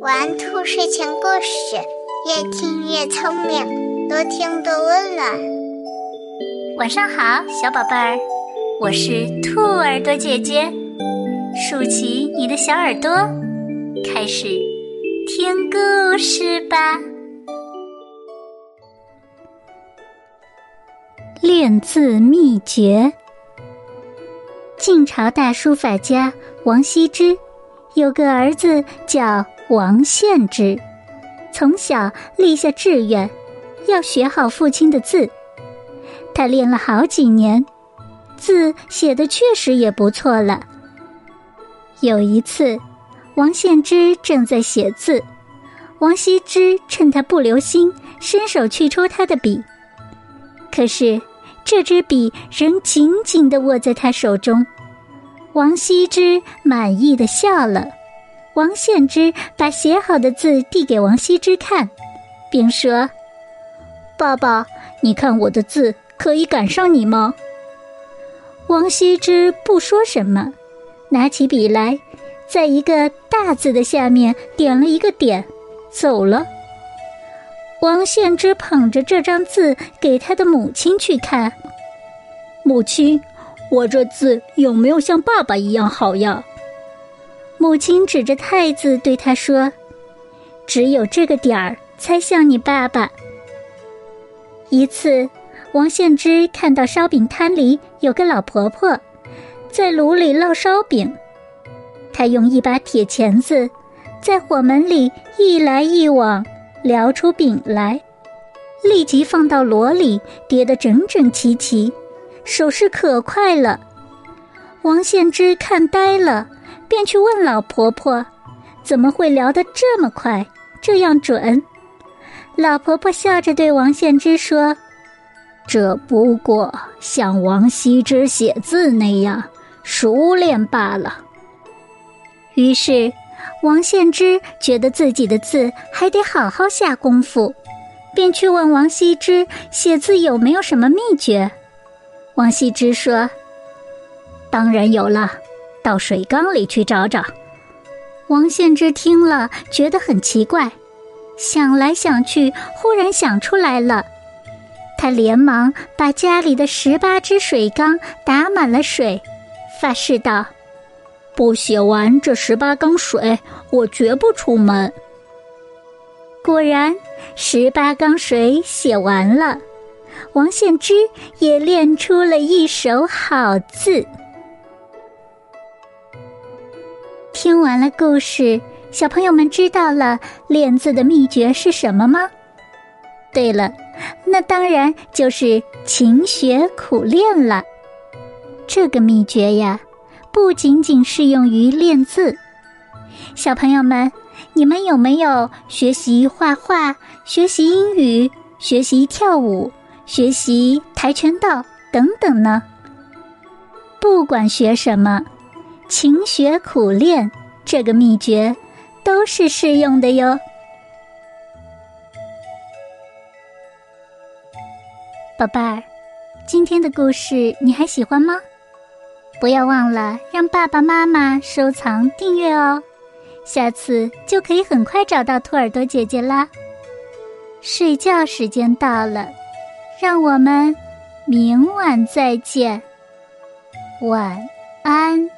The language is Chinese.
玩兔睡前故事，越听越聪明，多听多温暖。晚上好，小宝贝儿，我是兔耳朵姐姐，竖起你的小耳朵，开始听故事吧。练字秘诀：晋朝大书法家王羲之。有个儿子叫王献之，从小立下志愿，要学好父亲的字。他练了好几年，字写的确实也不错了。有一次，王献之正在写字，王羲之趁他不留心，伸手去抽他的笔，可是这支笔仍紧紧地握在他手中。王羲之满意的笑了，王献之把写好的字递给王羲之看，并说：“爸爸，你看我的字可以赶上你吗？”王羲之不说什么，拿起笔来，在一个大字的下面点了一个点，走了。王献之捧着这张字给他的母亲去看，母亲。我这字有没有像爸爸一样好呀？母亲指着太字对他说：“只有这个点儿才像你爸爸。”一次，王献之看到烧饼摊里有个老婆婆在炉里烙烧饼，他用一把铁钳子在火门里一来一往撩出饼来，立即放到箩里叠得整整齐齐。手势可快了，王献之看呆了，便去问老婆婆：“怎么会聊得这么快，这样准？”老婆婆笑着对王献之说：“这不过像王羲之写字那样熟练罢了。”于是，王献之觉得自己的字还得好好下功夫，便去问王羲之写字有没有什么秘诀。王羲之说：“当然有了，到水缸里去找找。”王献之听了，觉得很奇怪，想来想去，忽然想出来了。他连忙把家里的十八只水缸打满了水，发誓道：“不写完这十八缸水，我绝不出门。”果然，十八缸水写完了。王献之也练出了一手好字。听完了故事，小朋友们知道了练字的秘诀是什么吗？对了，那当然就是勤学苦练了。这个秘诀呀，不仅仅适用于练字。小朋友们，你们有没有学习画画、学习英语、学习跳舞？学习跆拳道等等呢？不管学什么，勤学苦练这个秘诀都是适用的哟。宝贝儿，今天的故事你还喜欢吗？不要忘了让爸爸妈妈收藏订阅哦，下次就可以很快找到兔耳朵姐姐啦。睡觉时间到了。让我们明晚再见，晚安。